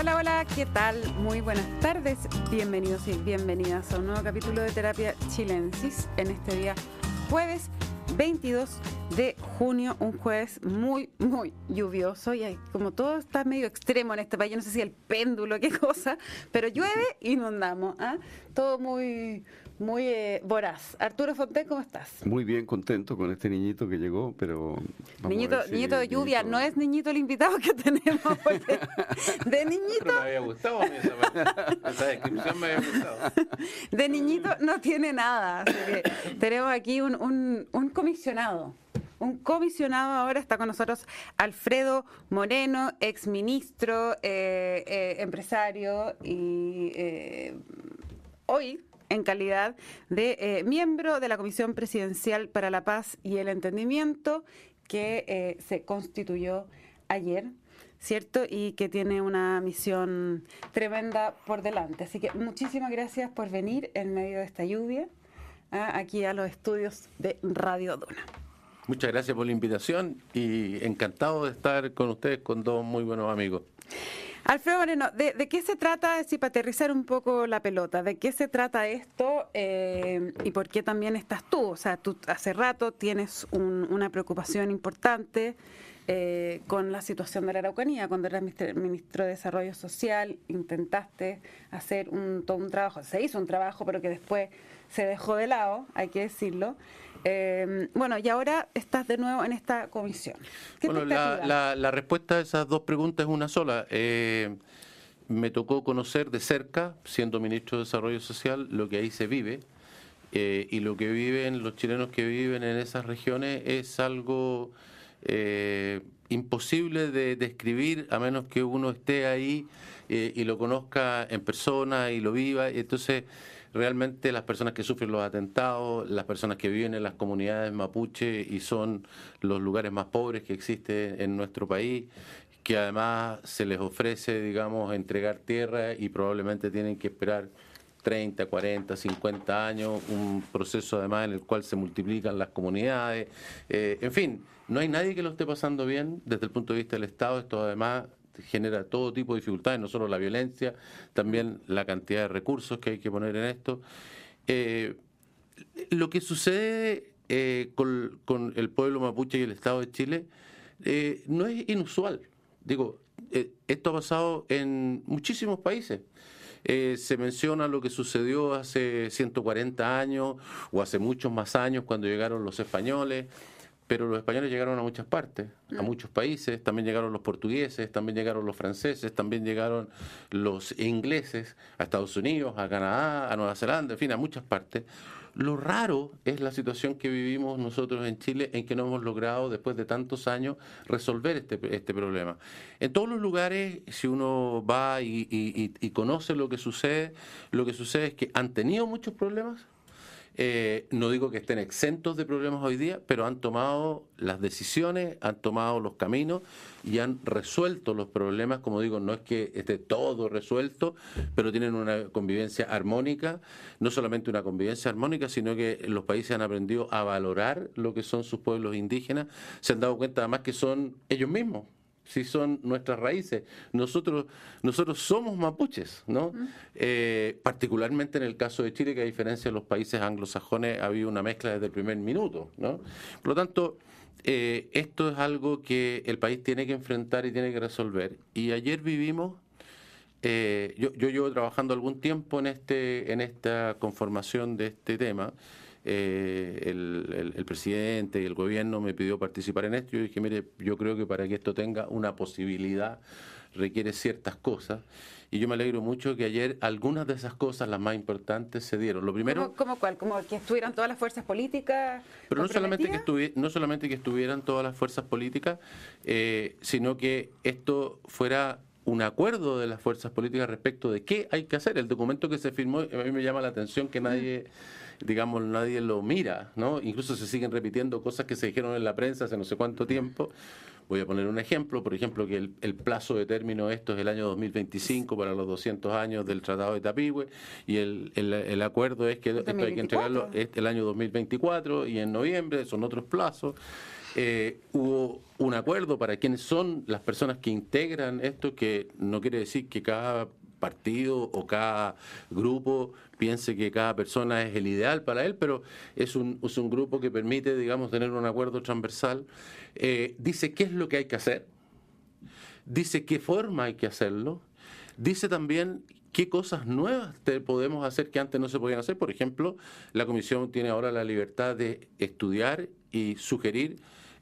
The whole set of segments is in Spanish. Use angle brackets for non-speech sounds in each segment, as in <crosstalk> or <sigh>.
Hola, hola, ¿qué tal? Muy buenas tardes. Bienvenidos y bienvenidas a un nuevo capítulo de Terapia Chilensis en este día jueves 22 de junio, un jueves muy, muy lluvioso y como todo está medio extremo en este país, no sé si el péndulo, qué cosa, pero llueve inundamos. ¿ah? Todo muy, muy eh, voraz. Arturo Fonte, ¿cómo estás? Muy bien, contento con este niñito que llegó, pero... Niñito, niñito de lluvia, no es niñito el invitado que <laughs> tenemos, de niñito... me había gustado esa, descripción, me había gustado. De niñito no tiene nada, tenemos aquí un, un, comisionado. Un comisionado ahora está con nosotros Alfredo Moreno, exministro, eh, eh, empresario y hoy en calidad de eh, miembro de la Comisión Presidencial para la Paz y el Entendimiento que eh, se constituyó ayer. ¿Cierto? Y que tiene una misión tremenda por delante. Así que muchísimas gracias por venir en medio de esta lluvia ¿ah? aquí a los estudios de Radio Duna. Muchas gracias por la invitación y encantado de estar con ustedes, con dos muy buenos amigos. Alfredo Moreno, ¿de, qué se trata, si para aterrizar un poco la pelota, de qué se trata esto eh, y por qué también estás tú? O sea, tú hace rato tienes una preocupación importante eh, con la situación de la Araucanía. Cuando eras ministro de Desarrollo Social, intentaste hacer un, todo un trabajo, se hizo un trabajo, pero que después se dejó de lado, hay que decirlo. Eh, bueno, y ahora estás de nuevo en esta comisión. bueno, la, respuesta a esas dos preguntas es una sola. Eh, me tocó conocer de cerca, siendo ministro de Desarrollo Social, lo que ahí se vive. Eh, y lo que viven los chilenos que viven en esas regiones es algo imposible de describir a menos que uno esté ahí y lo conozca en persona y lo viva. Entonces, realmente las personas que sufren los atentados, las personas que viven en las comunidades mapuche y son los lugares más pobres que existen en nuestro país, que además se les ofrece, digamos, entregar tierra y probablemente tienen que esperar 30, 40, 50 años, un proceso además en el cual se multiplican las comunidades. Eh, en fin, no hay nadie que lo esté pasando bien desde el punto de vista del Estado. Esto además genera todo tipo de dificultades, no solo la violencia, también la cantidad de recursos que hay que poner en esto. Eh, lo que sucede eh, con, el pueblo mapuche y el Estado de Chile eh, no es inusual. Digo, esto ha pasado en muchísimos países. se menciona lo que sucedió hace 140 años o hace muchos más años cuando llegaron los españoles pero los españoles llegaron a muchas partes, a mm. muchos países, también llegaron los portugueses, también llegaron los franceses, también llegaron los ingleses a Estados Unidos, a Canadá, a Nueva Zelanda, en fin, a muchas partes. Lo raro es la situación que vivimos nosotros en Chile en que no hemos logrado, después de tantos años, resolver este, este problema. En todos los lugares, si uno va y conoce lo que sucede, lo que sucede es que han tenido muchos problemas, eh, no digo que estén exentos de problemas hoy día, pero han tomado las decisiones, han tomado los caminos y han resuelto los problemas. Como digo, no es que esté todo resuelto, pero tienen una convivencia armónica, no solamente una convivencia armónica, sino que los países han aprendido a valorar lo que son sus pueblos indígenas, se han dado cuenta además que son ellos mismos si son nuestras raíces. Nosotros, nosotros somos mapuches, ¿no? Eh, particularmente en el caso de Chile, que a diferencia de los países anglosajones, ha habido una mezcla desde el primer minuto, ¿no? Por lo tanto, eh, esto es algo que el país tiene que enfrentar y tiene que resolver. Y ayer vivimos, eh, yo, yo llevo trabajando algún tiempo en, este, en esta conformación de este tema, eh, el, presidente y el gobierno me pidió participar en esto. Yo dije, mire, yo creo que para que esto tenga una posibilidad requiere ciertas cosas. Y yo me alegro mucho que ayer algunas de esas cosas, las más importantes, se dieron. Lo primero... ¿Cómo, cuál? ¿Como que estuvieran todas las fuerzas políticas? Pero no solamente, que no solamente que estuvieran todas las fuerzas políticas, eh, sino que esto fuera un acuerdo de las fuerzas políticas respecto de qué hay que hacer. El documento que se firmó, a mí me llama la atención que nadie digamos, nadie lo mira, ¿no? Incluso se siguen repitiendo cosas que se dijeron en la prensa hace no sé cuánto tiempo. Voy a poner un ejemplo, por ejemplo, que el, plazo de término de esto es el año 2025 para los 200 años del Tratado de Tapigüe y el, el, acuerdo es que esto hay que entregarlo el año 2024 y en noviembre son otros plazos. eh, hubo un acuerdo para quienes son las personas que integran esto, que no quiere decir que cada partido o cada grupo piense que cada persona es el ideal para él, pero es un, es un grupo que permite, digamos, tener un acuerdo transversal. Eh, dice qué es lo que hay que hacer, dice qué forma hay que hacerlo, dice también qué cosas nuevas podemos hacer que antes no se podían hacer. Por ejemplo, la Comisión tiene ahora la libertad de estudiar y sugerir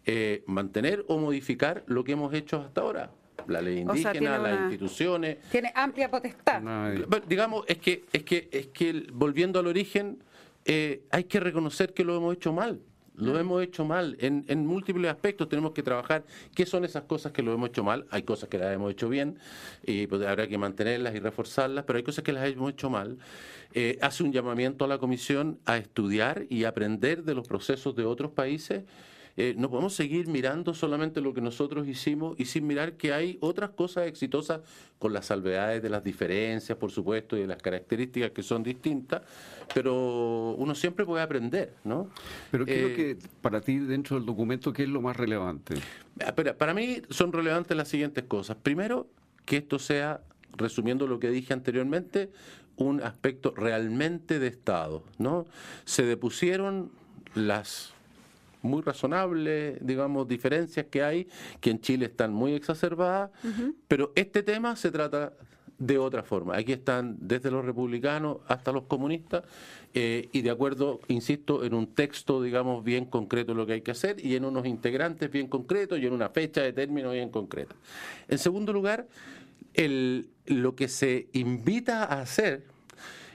eh, mantener o modificar lo que hemos hecho hasta ahora la ley indígena, las instituciones. Tiene amplia potestad. digamos, es que, es que, es que volviendo al origen, eh, hay que reconocer que lo hemos hecho mal. Lo mm. hemos hecho mal en, en, múltiples aspectos. Tenemos que trabajar qué son esas cosas que lo hemos hecho mal. Hay cosas que las hemos hecho bien y pues, habrá que mantenerlas y reforzarlas, pero hay cosas que las hemos hecho mal. Eh, hace un llamamiento a la Comisión a estudiar y aprender de los procesos de otros países eh, no podemos seguir mirando solamente lo que nosotros hicimos y sin mirar que hay otras cosas exitosas con las salvedades de las diferencias, por supuesto, y de las características que son distintas, pero uno siempre puede aprender, ¿no? Pero ¿qué es lo eh, que, para ti, dentro del documento, qué es lo más relevante? Ah, para mí son relevantes las siguientes cosas. Primero, que esto sea, resumiendo lo que dije anteriormente, un aspecto realmente de Estado, ¿no? Se depusieron las muy razonables, digamos, diferencias que hay, que en Chile están muy exacerbadas, pero este tema se trata de otra forma. Aquí están desde los republicanos hasta los comunistas eh, y de acuerdo, insisto, en un texto, digamos, bien concreto lo que hay que hacer y en unos integrantes bien concretos y en una fecha de término bien concreta. En segundo lugar, el, lo que se invita a hacer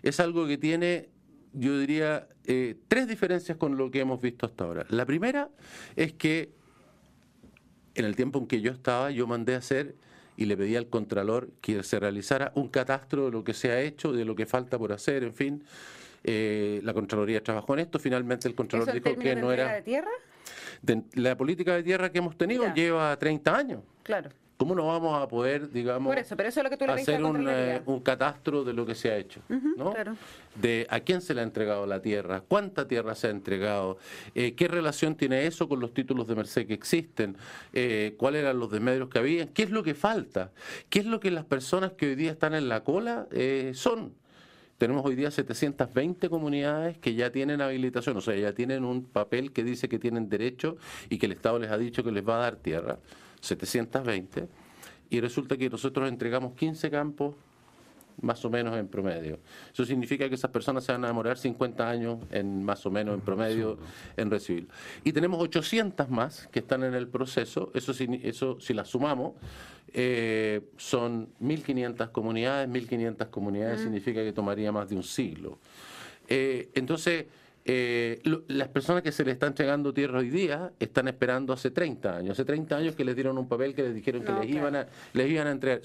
es algo que tiene yo diría, eh, tres diferencias con lo que hemos visto hasta ahora. La primera es que en el tiempo en que yo estaba, yo mandé a hacer y le pedí al Contralor que se realizara un catastro de lo que se ha hecho, de lo que falta por hacer, en fin. Eh, la Contraloría trabajó en esto, finalmente el Contralor dijo que no era... de tierra? la política de tierra que hemos tenido lleva 30 años. Claro. ¿Cómo no vamos a poder, digamos, hacer un, un, catastro de lo que se ha hecho? ¿no? De a quién se le ha entregado la tierra, cuánta tierra se ha entregado, eh, qué relación tiene eso con los títulos de merced que existen, eh, cuáles eran los desmedios que había, qué es lo que falta, qué es lo que las personas que hoy día están en la cola eh, son. Tenemos hoy día 720 comunidades que ya tienen habilitación, o sea, ya tienen un papel que dice que tienen derecho y que el Estado les ha dicho que les va a dar tierra. 720, y resulta que nosotros entregamos 15 campos más o menos en promedio. Eso significa que esas personas se van a demorar 50 años en más o menos en promedio en recibir. Y tenemos 800 más que están en el proceso, eso, eso si las sumamos, eh, son 1.500 comunidades, 1.500 comunidades significa que tomaría más de un siglo. Eh, entonces, eh, las personas que se le están entregando tierra hoy día están esperando hace 30 años. Hace 30 años que les dieron un papel que les dijeron que les, iban a, les iban a entregar.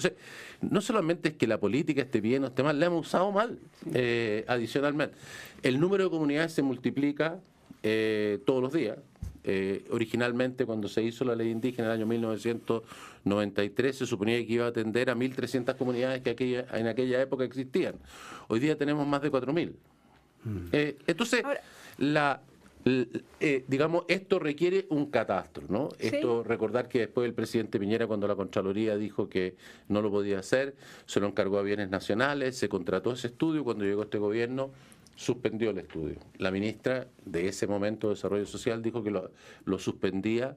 no solamente es que la política esté bien o esté mal, la hemos usado mal eh, adicionalmente. El número de comunidades se multiplica eh, todos los días. originalmente, cuando se hizo la ley indígena en el año 1993, se suponía que iba a atender a 1.300 comunidades que aquella, en aquella época existían. Hoy día tenemos más de 4.000. Eh, entonces, la, eh, digamos, esto requiere un catastro, ¿no? Esto, recordar que después el presidente Piñera, cuando la Contraloría dijo que no lo podía hacer, se lo encargó a bienes nacionales, se contrató ese estudio, cuando llegó este gobierno suspendió el estudio. La ministra de ese momento de Desarrollo Social dijo que lo, lo suspendía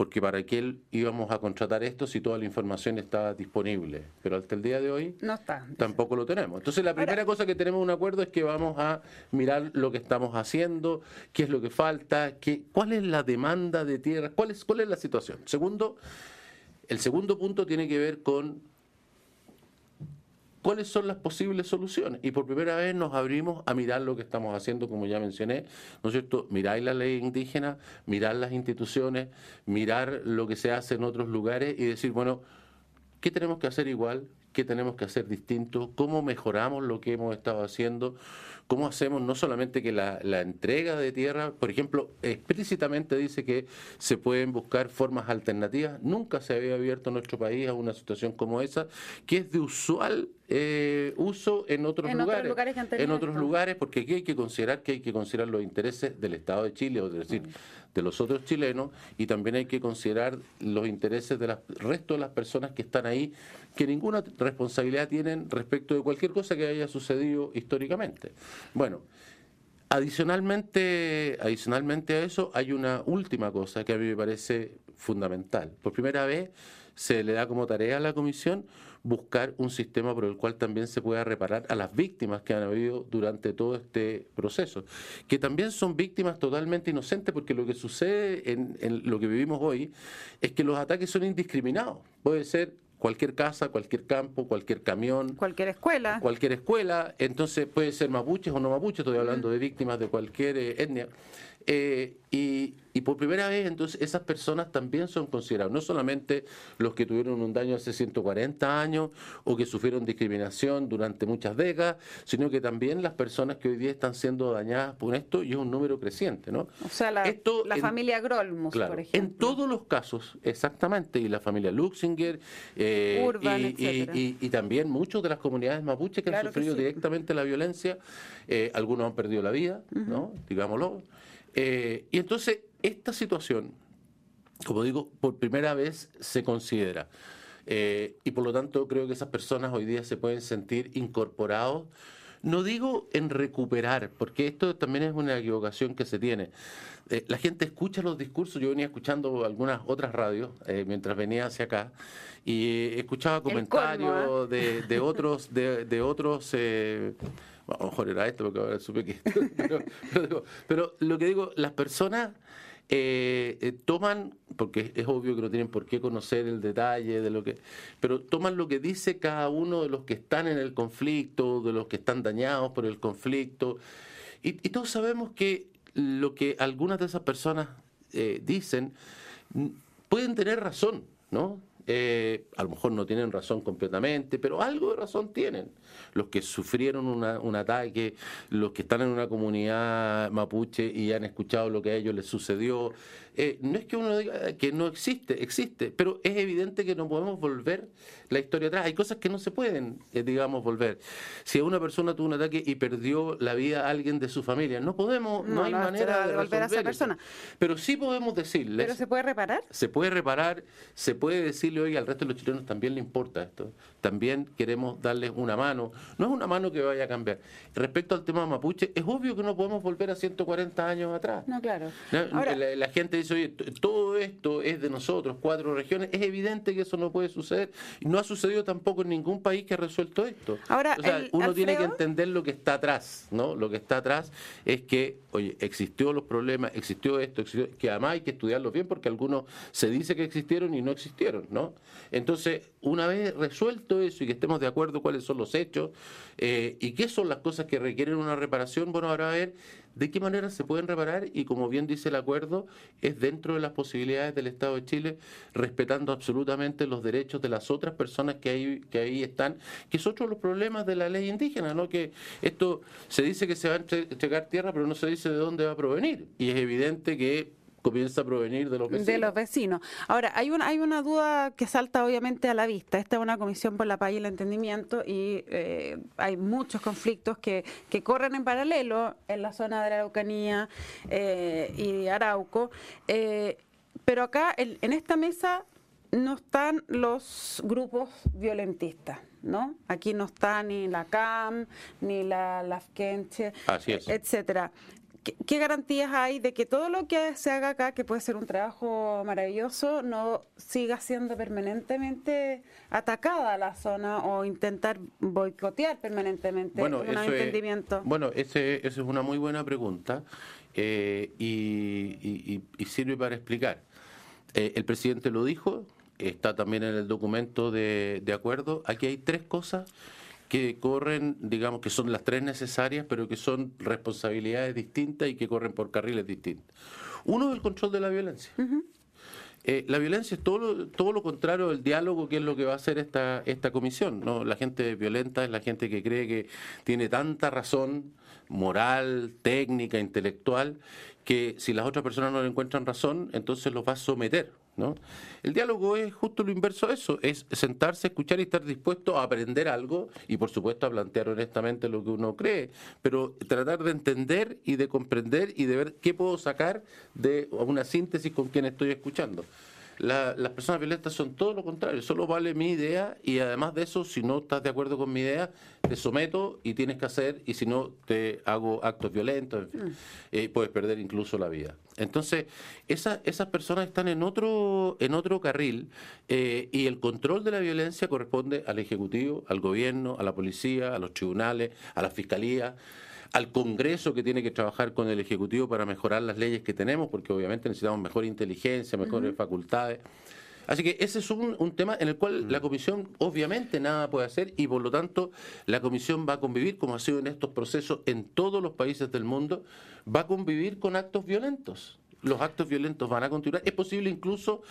porque para qué íbamos a contratar esto si toda la información estaba disponible. Pero hasta el día de hoy no está. tampoco lo tenemos. Entonces la primera cosa que tenemos un acuerdo es que vamos a mirar lo que estamos haciendo, qué es lo que falta, qué, cuál es la demanda de tierra, cuál es, cuál es la situación. Segundo, el segundo punto tiene que ver con cuáles son las posibles soluciones. Y por primera vez nos abrimos a mirar lo que estamos haciendo, como ya mencioné, ¿no es cierto? Mirar la ley indígena, mirar las instituciones, mirar lo que se hace en otros lugares y decir, bueno, ¿qué tenemos que hacer igual? ¿Qué tenemos que hacer distinto? ¿Cómo mejoramos lo que hemos estado haciendo? ¿Cómo hacemos no solamente que la, entrega de tierra, por ejemplo, explícitamente dice que se pueden buscar formas alternativas? Nunca se había abierto nuestro país a una situación como esa, que es de usual eh, uso en otros En otros lugares. que en otros esto. lugares, porque aquí hay que considerar que hay que considerar los intereses del Estado de Chile, o es decir, de los otros chilenos, y también hay que considerar los intereses del resto de las personas que están ahí, que ninguna responsabilidad tienen respecto de cualquier cosa que haya sucedido históricamente. Bueno, Adicionalmente, adicionalmente a eso, hay una última cosa que a mí me parece fundamental. Por primera vez se le da como tarea a la Comisión buscar un sistema por el cual también se pueda reparar a las víctimas que han habido durante todo este proceso, que también son víctimas totalmente inocentes porque lo que sucede en, en lo que vivimos hoy es que los ataques son indiscriminados. Puede ser cualquier casa, cualquier campo, cualquier camión, Cualquier escuela. cualquier escuela, entonces puede ser mapuches o no mapuches, estoy hablando de víctimas de cualquier eh, etnia. Eh, y, y por primera vez, entonces, esas personas también son consideradas, no solamente los que tuvieron un daño hace 140 años o que sufrieron discriminación durante muchas décadas, sino que también las personas que hoy día están siendo dañadas por esto, y es un número creciente, ¿no? O sea, la, Esto la en- familia Grolmus, Claro, por ejemplo. en todos los casos, exactamente, y la familia Luxinger, eh, Urban, y, también muchos de las comunidades mapuches que Claro han que sufrido sí. directamente la violencia, eh, algunos han perdido la vida, ¿no? Digámoslo. Eh, y entonces, esta situación, como digo, por primera vez se considera. Eh, y por lo tanto creo que esas personas hoy día se pueden sentir incorporados. No digo en recuperar, porque esto también es una equivocación que se tiene. Eh, la gente escucha los discursos, yo venía escuchando algunas otras radios eh, mientras venía hacia acá y escuchaba colmo, comentarios de, de otros, de, de otros a lo mejor era esto porque ahora supe que <laughs> pero, lo que digo, las personas eh, eh, toman, porque es obvio que no tienen por qué conocer el detalle de lo que, pero toman lo que dice cada uno de los que están en el conflicto, de los que están dañados por el conflicto, y, y todos sabemos que lo que algunas de esas personas eh, dicen pueden tener razón, ¿no? A lo mejor no tienen razón completamente, pero algo de razón tienen. Los que sufrieron una- un ataque, los que están en una comunidad mapuche y han escuchado lo que a ellos les sucedió. Eh, no es que uno diga que no existe, existe, pero es evidente que no podemos volver la historia atrás. Hay cosas que no se pueden, eh, digamos, volver. Si una persona tuvo un ataque y perdió la vida a alguien de su familia, no podemos, no, No, hay no, manera de devolver a esa eso. persona. Pero sí podemos decirles ¿Pero se puede reparar? se puede reparar, se puede decirle hoy al resto de los chilenos también le importa esto. También queremos darles una mano. No es una mano que vaya a cambiar. Respecto al tema mapuche, es obvio que no podemos volver a 140 años atrás. No, claro. No, Ahora, la, la gente dice, oye, todo esto es de nosotros, cuatro regiones. Es evidente que eso no puede suceder. No ha sucedido tampoco en ningún país que ha resuelto esto. Ahora, o sea, el- uno tiene que entender lo que está atrás, ¿no? Lo que está atrás es que, oye, existió los problemas, existió esto, existió, que además hay que estudiarlos bien porque algunos se dice que existieron y no existieron, ¿no? Entonces, una vez resuelto eso y que estemos de acuerdo cuáles son los hechos eh, y qué son las cosas que requieren una reparación, bueno, ahora a ver de qué manera se pueden reparar y como bien dice el acuerdo, es dentro de las posibilidades del Estado de Chile, respetando absolutamente los derechos de las otras personas que ahí, que ahí están, que es otro de los problemas de la ley indígena, ¿no? Que esto se dice que se va a entre- entregar tierra, pero no se dice de dónde va a provenir. Y es evidente que comienza a provenir de los vecinos. de los vecinos. Ahora, hay una, hay una duda que salta obviamente a la vista. Esta es una comisión por la paz y el entendimiento y eh, hay muchos conflictos que, que corren en paralelo en la zona de la Araucanía eh, y Arauco. Eh, pero acá, en, en esta mesa, no están los grupos violentistas. ¿No? Aquí no está ni la CAM, ni la LAFKENCHE, es. etcétera. ¿Qué, qué garantías hay de que todo lo que se haga acá, que puede ser un trabajo maravilloso, no siga siendo permanentemente atacada la zona o intentar boicotear permanentemente un eso es- entendimiento? bueno, ese, esa es una muy buena pregunta eh, y, y- y- y sirve para explicar. Eh, el presidente lo dijo, está también en el documento de, de acuerdo. Aquí hay tres cosas que corren, digamos que son las tres necesarias, pero que son responsabilidades distintas y que corren por carriles distintos. Uno es el control de la violencia. Eh, la violencia es todo lo, todo lo contrario del diálogo, que es lo que va a hacer esta, esta comisión. ¿no? La gente violenta es la gente que cree que tiene tanta razón moral, técnica, intelectual, que si las otras personas no le encuentran razón, entonces los va a someter. ¿No? El diálogo es justo lo inverso a eso, es sentarse, escuchar y estar dispuesto a aprender algo y por supuesto a plantear honestamente lo que uno cree, pero tratar de entender y de comprender y de ver qué puedo sacar de una síntesis con quien estoy escuchando las personas violentas son todo lo contrario, solo vale mi idea y además de eso, si no estás de acuerdo con mi idea, te someto y tienes que hacer y si no, te hago actos violentos, en fin, mm. eh, puedes perder incluso la vida. Entonces, esa, esas personas están en otro, en otro carril eh, y el control de la violencia corresponde al Ejecutivo, al Gobierno, a la Policía, a los tribunales, a la Fiscalía al Congreso que tiene que trabajar con el Ejecutivo para mejorar las leyes que tenemos, porque obviamente necesitamos mejor inteligencia, mejores facultades. Así que ese es un, tema en el cual la. Comisión obviamente nada puede hacer y por lo tanto la Comisión va a convivir, como ha sido en estos procesos en todos los países del mundo, va a convivir con actos violentos los actos violentos van a continuar. Es posible incluso,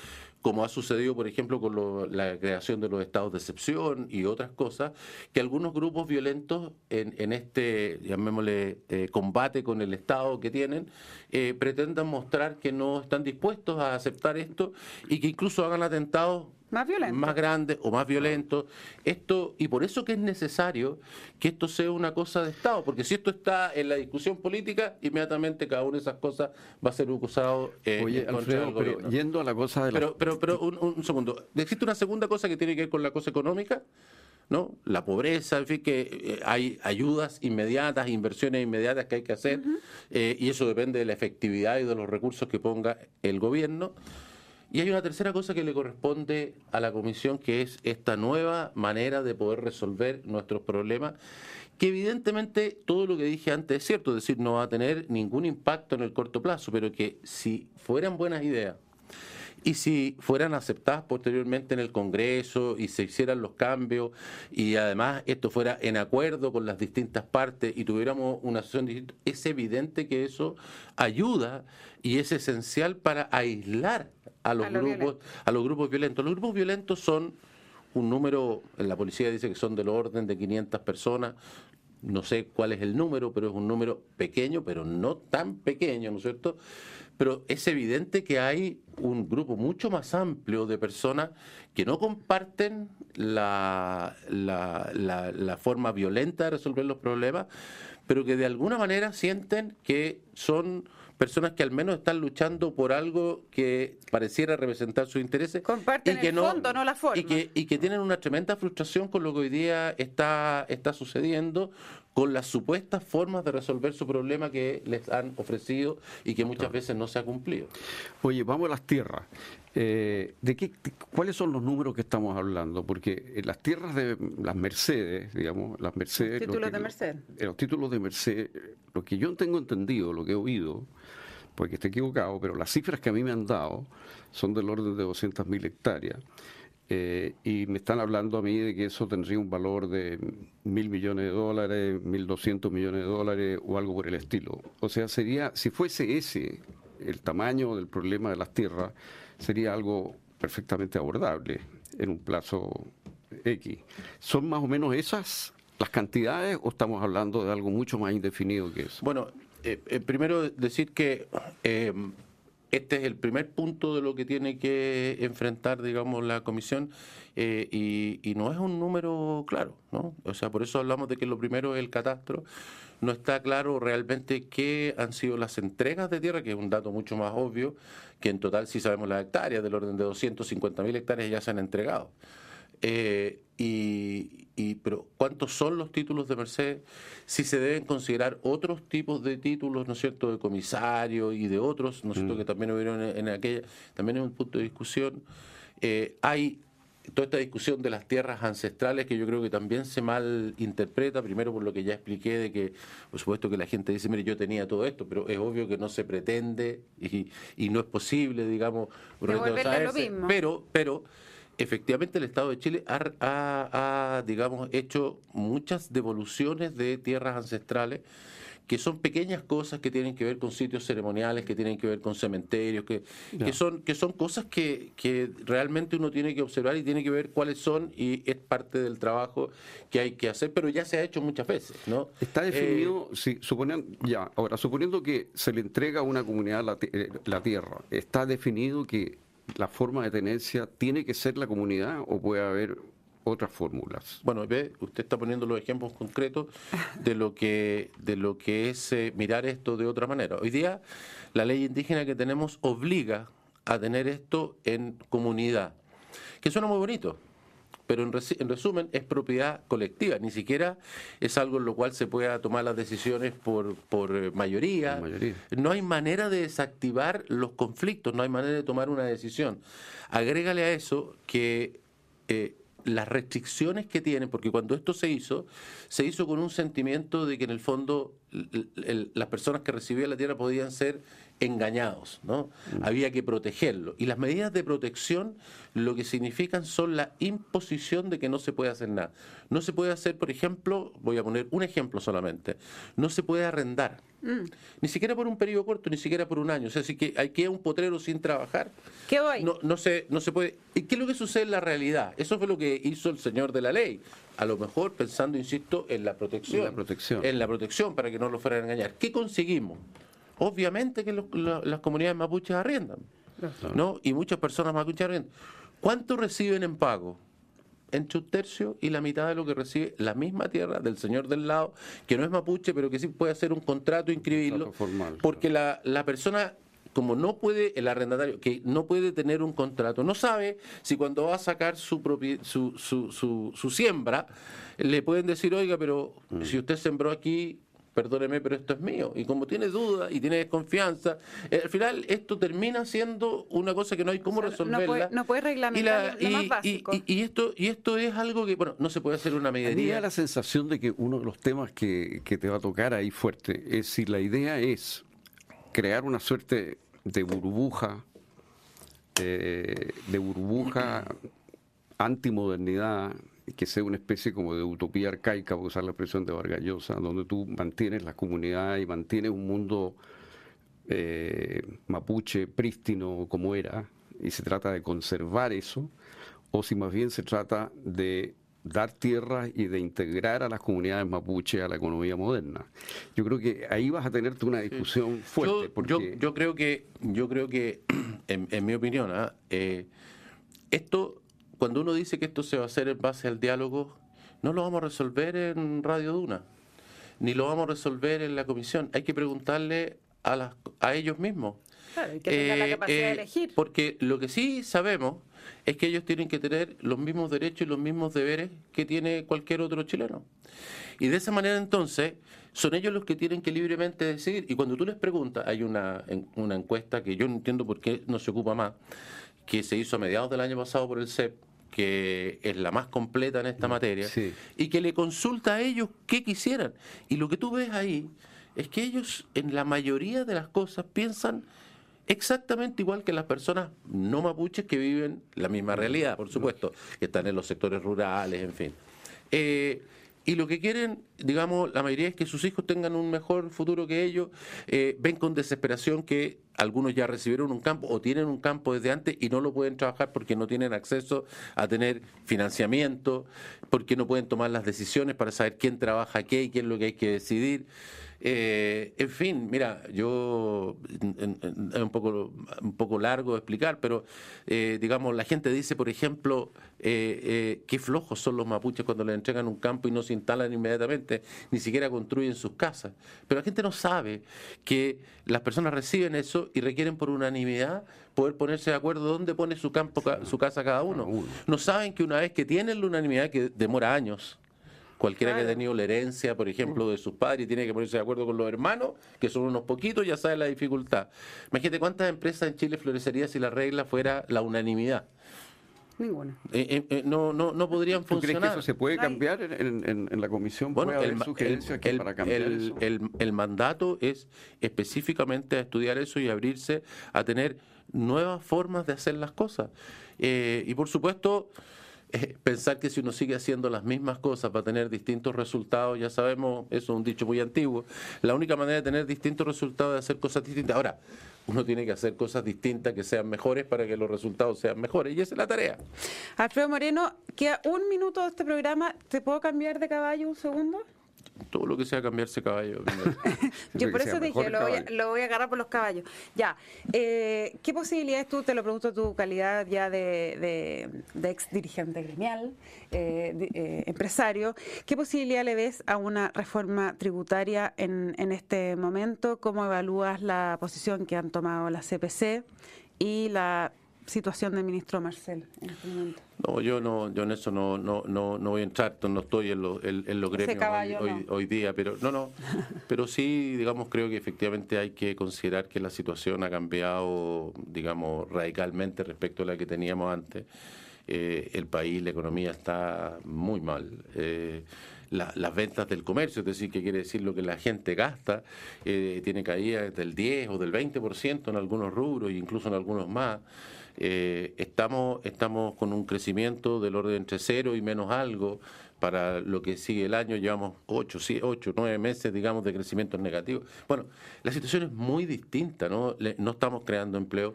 como ha sucedido, por ejemplo, con la creación de los estados de excepción y otras cosas, que algunos grupos violentos en, este, llamémosle, eh, combate con el Estado que tienen, eh, pretendan mostrar que no están dispuestos a aceptar esto y que incluso hagan atentados más violento. Más grande o más violento. Esto, y por eso que es necesario que esto sea una cosa de Estado, porque si esto está en la discusión política, inmediatamente cada una de esas cosas va a ser acusado eh, Oye, Alfredo, pero yendo a la cosa de la... Pero, pero, pero un, segundo. Existe una segunda cosa que tiene que ver con la cosa económica. ¿no? La pobreza, en fin, que eh, hay ayudas inmediatas, inversiones inmediatas que hay que hacer, eh, y eso depende de la efectividad y de los recursos que ponga el gobierno. Y hay una tercera cosa que le corresponde a la Comisión, que es esta nueva manera de poder resolver nuestros problemas, que evidentemente todo lo que dije antes es cierto, es decir, no va a tener ningún impacto en el corto plazo, pero que si fueran buenas ideas y si fueran aceptadas posteriormente en el Congreso y se hicieran los cambios y además esto fuera en acuerdo con las distintas partes y tuviéramos una sesión distinta, es evidente que eso ayuda y es esencial para aislar a los grupos a los grupos violentos. Los grupos violentos son un número, la policía dice que son del orden de 500 personas, no sé cuál es el número, pero es un número pequeño, pero no tan pequeño, ¿no es cierto? Pero es evidente que hay un grupo mucho más amplio de personas que no comparten la, la, la forma violenta de resolver los problemas, pero que de alguna manera sienten que son personas que al menos están luchando por algo que pareciera representar sus intereses. Comparten y que el no, fondo, no la forma. Y que, y que tienen una tremenda frustración con lo que hoy día está, está sucediendo, con las supuestas formas de resolver su problema que les han ofrecido y que muchas veces no se ha cumplido. Oye, vamos a las tierras. Eh, ¿de qué, ¿Cuáles son los números que estamos hablando? Porque en las tierras de las Mercedes, digamos, las Mercedes... Los títulos de Mercedes. Los títulos de Mercedes, lo que yo tengo entendido, lo que he oído, porque estoy equivocado, pero las cifras que a mí me han dado son del orden de 200.000 hectáreas. Eh, y me están hablando a mí de que eso tendría un valor de mil millones de dólares, mil doscientos millones de dólares o algo por el estilo. O sea, sería, si fuese ese el tamaño del problema de las tierras, sería algo perfectamente abordable en un plazo X. ¿Son más o menos esas las cantidades o estamos hablando de algo mucho más indefinido que eso? Bueno, eh, eh, primero decir que eh, este es el primer punto de lo que tiene que enfrentar, digamos, la comisión y, y, no es un número claro, ¿no? O sea, por eso hablamos de que lo primero es el catastro. No está claro realmente qué han sido las entregas de tierra, que es un dato mucho más obvio, que en total sí sabemos las hectáreas, del orden de 250 mil hectáreas ya se han entregado. Eh, y, pero ¿cuántos son los títulos de Mercedes? Si se deben considerar otros tipos de títulos, ¿no es cierto?, de comisario y de otros, ¿no es cierto?, mm. que también hubieron en, aquella, también es un punto de discusión. Eh, hay toda esta discusión de las tierras ancestrales que yo creo que también se mal interpreta, primero por lo que ya expliqué de que, por supuesto que la gente dice, mire, yo tenía todo esto, pero es obvio que no se pretende y, y no es posible, digamos, pero, pero efectivamente el Estado de Chile ha, digamos, hecho muchas devoluciones de tierras ancestrales que son pequeñas cosas que tienen que ver con sitios ceremoniales, que tienen que ver con cementerios, que, que son, que son cosas que, que realmente uno tiene que observar y tiene que ver cuáles son y es parte del trabajo que hay que hacer, pero ya se ha hecho muchas veces, ¿no? Está definido, si suponiendo, ya, ahora, suponiendo que se le entrega a una comunidad la, eh, la tierra, ¿está definido que la forma de tenencia tiene que ser la comunidad o puede haber otras fórmulas. Bueno, ve, usted está poniendo los ejemplos concretos de lo que de lo que es eh, mirar esto de otra manera. Hoy día la ley indígena que tenemos obliga a tener esto en comunidad, que suena muy bonito, pero en, resumen es propiedad colectiva, ni siquiera es algo en lo cual se pueda tomar las decisiones por, por eh, mayoría. No hay manera de desactivar los conflictos, no hay manera de tomar una decisión. Agrégale a eso que eh, las restricciones que tienen, porque cuando esto se hizo, se hizo con un sentimiento de que en el fondo las personas que recibían la tierra podían ser engañados, ¿no? Mm. Había que protegerlo. Y las medidas de protección lo que significan son la imposición de que no se puede hacer nada. No se puede hacer, por ejemplo, voy a poner un ejemplo solamente, no se puede arrendar. Mm. Ni siquiera por un periodo corto, ni siquiera por un año. O sea, si que hay que un potrero sin trabajar. ¿Qué voy? No, no, se, no se puede. ¿Y qué es lo que sucede en la realidad? Eso fue lo que hizo el señor de la ley. A lo mejor pensando, insisto, en la protección. En la protección. En la protección para que no lo fueran a engañar. ¿Qué conseguimos? Obviamente que las comunidades mapuches arriendan. ¿no? Y muchas personas mapuches arriendan. ¿Cuánto reciben en pago? entre un tercio y la mitad de lo que recibe la misma tierra del señor del lado, que no es mapuche, pero que sí puede hacer un contrato, inscribirlo, porque la, la persona como no puede, el arrendatario, que no puede tener un contrato, no sabe si cuando va a sacar su, su, su, su, siembra, le pueden decir, oiga, pero mm. si usted sembró aquí, perdóneme, pero esto es mío. Y como tiene duda y tiene desconfianza, eh, al final esto termina siendo una cosa que no hay cómo resolverla. No puede, reglamentar y, más básico. Y, esto, y esto es algo que, bueno, no se puede hacer una medida. Me da la sensación de que uno de los temas que, que te va a tocar ahí fuerte es si la idea es crear una suerte de burbuja, eh, de burbuja antimodernidad, que sea una especie como de utopía arcaica, por usar la expresión de Vargallosa, donde tú mantienes la comunidad y mantienes un mundo eh, mapuche prístino como era, y se trata de conservar eso, o si más bien se trata de dar tierra y de integrar a las comunidades mapuche a la economía moderna. Yo creo que ahí vas a tener una discusión fuerte. Yo, yo, creo que, yo creo que en, mi opinión, ¿ah? eh, esto, cuando uno dice que esto se va a hacer en base al diálogo, no lo vamos a resolver en Radio Duna, ni lo vamos a resolver en la comisión. Hay que preguntarle a, las, a ellos mismos. Claro, que tengan la eh, de eh, elegir. Porque lo que sí sabemos es que ellos tienen que tener los mismos derechos y los mismos deberes que tiene cualquier otro chileno. Y de esa manera entonces son ellos los que tienen que libremente decidir. Y cuando tú les preguntas, hay una, una encuesta que yo no entiendo por qué no se ocupa más, que se hizo a mediados del año pasado por el CEP, que es la más completa en esta mm, materia, y que le consulta a ellos qué quisieran. Y lo que tú ves ahí es que ellos en la mayoría de las cosas piensan exactamente igual que las personas no mapuches que viven la misma realidad, por supuesto, que están en los sectores rurales, en fin. Eh, y lo que quieren, digamos, la mayoría es que sus hijos tengan un mejor futuro que ellos. Eh, ven con desesperación que algunos ya recibieron un campo o tienen un campo desde antes y no lo pueden trabajar porque no tienen acceso a tener financiamiento, porque no pueden tomar las decisiones para saber quién trabaja qué y qué es lo que hay que decidir. Eh, en fin, mira, yo es un poco, un poco largo explicar, pero eh, digamos, la gente dice, por ejemplo, eh, qué flojos son los mapuches cuando les entregan un campo y no se instalan inmediatamente, ni siquiera construyen sus casas. Pero la gente no sabe que las personas reciben eso y requieren por unanimidad poder ponerse de acuerdo dónde pone su campo, su casa cada uno. No saben que una vez que tienen la unanimidad, que demora años, Cualquiera que ha tenido la herencia, por ejemplo, de sus padres y tiene que ponerse de acuerdo con los hermanos, que son unos poquitos, ya sabe la dificultad. Imagínate cuántas empresas en Chile florecerían si la regla fuera la unanimidad. Ninguna. Eh, eh, eh, no, no, no podrían ¿Tú funcionar. ¿Crees que eso se puede cambiar en, la comisión? Bueno, el, para cambiar eso? el, mandato es específicamente a estudiar eso y abrirse a tener nuevas formas de hacer las cosas. y por supuesto, pensar que si uno sigue haciendo las mismas cosas va a tener distintos resultados, ya sabemos, eso es un dicho muy antiguo, la única manera de tener distintos resultados es hacer cosas distintas. Ahora, uno tiene que hacer cosas distintas que sean mejores para que los resultados sean mejores. Y esa es la tarea. Alfredo Moreno, queda un minuto de este programa. ¿Te puedo cambiar de caballo un segundo? Todo lo que sea cambiarse caballo. <laughs> Yo por eso dije, lo voy, a, lo voy, a, agarrar por los caballos. Ya, eh, ¿qué posibilidades tú, te lo pregunto tu calidad ya de, ex dirigente gremial, eh, eh, empresario, qué posibilidad le ves a una reforma tributaria en, en este momento? ¿Cómo evalúas la posición que han tomado la CPC y la situación del ministro Marcel en este momento? No, yo no, yo en eso no, no, no, no voy a entrar, no estoy en, lo, en, los gremios hoy, hoy, día, pero no, no, <laughs> pero sí, digamos, creo que efectivamente hay que considerar que la situación ha cambiado, digamos, radicalmente respecto a la que teníamos antes. Eh, el país, la economía está muy mal. Eh, las ventas del comercio, es decir, que quiere decir lo que la gente gasta, eh, tiene caída del 10 o del 20% en algunos rubros e incluso en algunos más. Eh, estamos, estamos con un crecimiento del orden entre cero y menos algo para lo que sigue el año, llevamos ocho, ocho, nueve meses, digamos, de crecimiento negativo. Bueno, la situación es muy distinta, ¿no? no estamos creando empleo.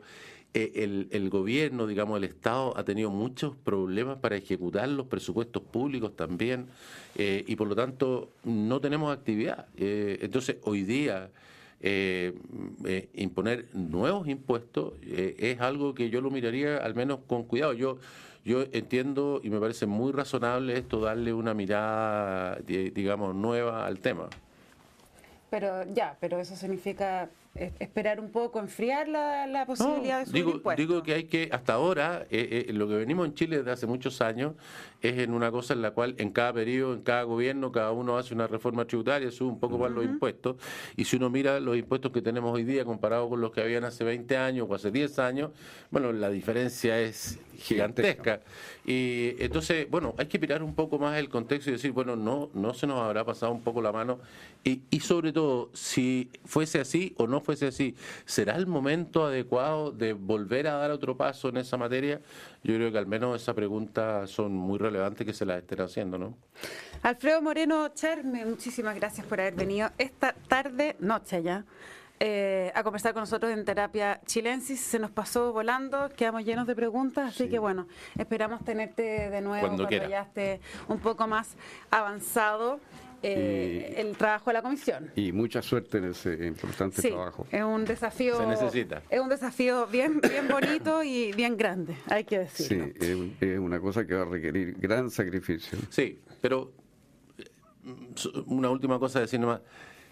Eh, el, gobierno, digamos, el Estado ha tenido muchos problemas para ejecutar los presupuestos públicos también eh, y por lo tanto no tenemos actividad. entonces, hoy día eh, eh, imponer nuevos impuestos eh, es algo que yo lo miraría al menos con cuidado. Yo, yo entiendo y me parece muy razonable esto darle una mirada, digamos, nueva al tema. Pero ya, pero eso significa esperar un poco, enfriar la, posibilidad de subir digo, Digo que hay que, hasta ahora, eh, eh, lo que venimos en Chile desde hace muchos años es en una cosa en la cual en cada periodo, en cada gobierno, cada uno hace una reforma tributaria, sube un poco más los impuestos, y si uno mira los impuestos que tenemos hoy día comparado con los que habían hace 20 años o hace 10 años, bueno, la diferencia es gigantesca. Y entonces, bueno, hay que mirar un poco más el contexto y decir, bueno, no, no se nos habrá pasado un poco la mano, y, y sobre todo, si fuese así o no fuese así, ¿será el momento adecuado de volver a dar otro paso en esa materia? Yo creo que al menos esa pregunta son muy relevantes que se las estén haciendo, ¿no? Alfredo Moreno Cherme, muchísimas gracias por haber venido esta tarde, noche ya. Eh, a conversar con nosotros en Terapia Chilensis. Se nos pasó volando, quedamos llenos de preguntas, así que bueno, esperamos tenerte de nuevo cuando, cuando ya esté un poco más avanzado. Eh, el trabajo de la comisión. Y mucha suerte en ese importante sí, trabajo. Es un desafío. Se necesita. Es un desafío bien, bien bonito y bien grande, hay que decirlo. Sí, es, una cosa que va a requerir gran sacrificio. Sí, pero eh, una última cosa decir nomás.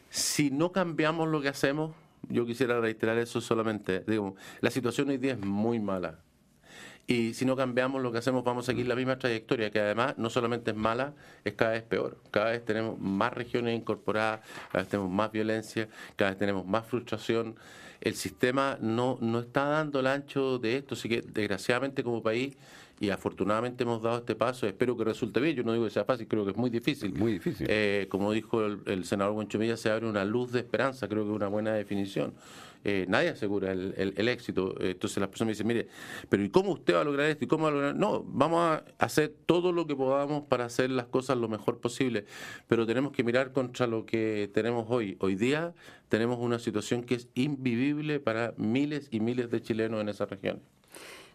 Si no cambiamos lo que hacemos, yo quisiera reiterar eso solamente. Digo, la situación hoy día es muy mala y si no cambiamos lo que hacemos, vamos a seguir la misma trayectoria, que además no solamente es mala, es cada vez peor. Cada vez tenemos más regiones incorporadas, cada vez tenemos más violencia, cada vez tenemos más frustración. El sistema no, no está dando el ancho de esto, así que desgraciadamente como país y afortunadamente hemos dado este paso. Espero que resulte bien. Yo no digo que sea fácil, creo que es muy difícil. Muy difícil. Eh, como dijo el, el senador Buenchumilla, se abre una luz de esperanza, creo que es una buena definición. Eh, nadie asegura el, éxito. Entonces las personas me dicen, mire, pero ¿y cómo usted va a lograr esto? ¿Y cómo va a lograr? No, vamos a hacer todo lo que podamos para hacer las cosas lo mejor posible, pero tenemos que mirar contra lo que tenemos hoy. Hoy día tenemos una situación que es invivible para miles y miles de chilenos en esa región.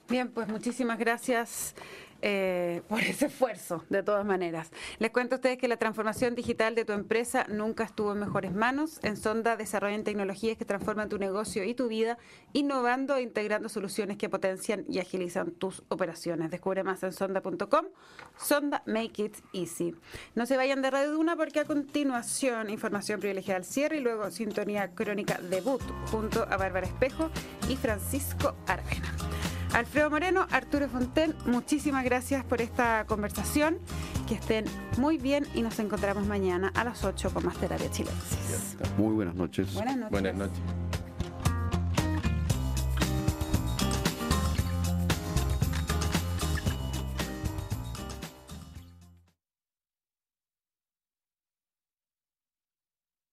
Bien, pues muchísimas gracias. Eh, <laughs> por ese esfuerzo, de todas maneras. Les cuento a ustedes que la transformación digital de tu empresa nunca estuvo en mejores manos. En Sonda desarrollan tecnologías que transforman tu negocio y tu vida, innovando e integrando soluciones que potencian y agilizan tus operaciones. Descubre más en sonda.com. Sonda Make It Easy. No se vayan de Radio Duna porque a continuación información privilegiada al cierre y luego sintonía crónica debut junto a Bárbara Espejo y Francisco Aravena. Alfredo Moreno, Arturo Fonten, muchísimas gracias por esta conversación. Que estén muy bien y nos encontramos mañana a las 8 con más terapia chilensis. Muy buenas noches. Buenas noches. Buenas noches.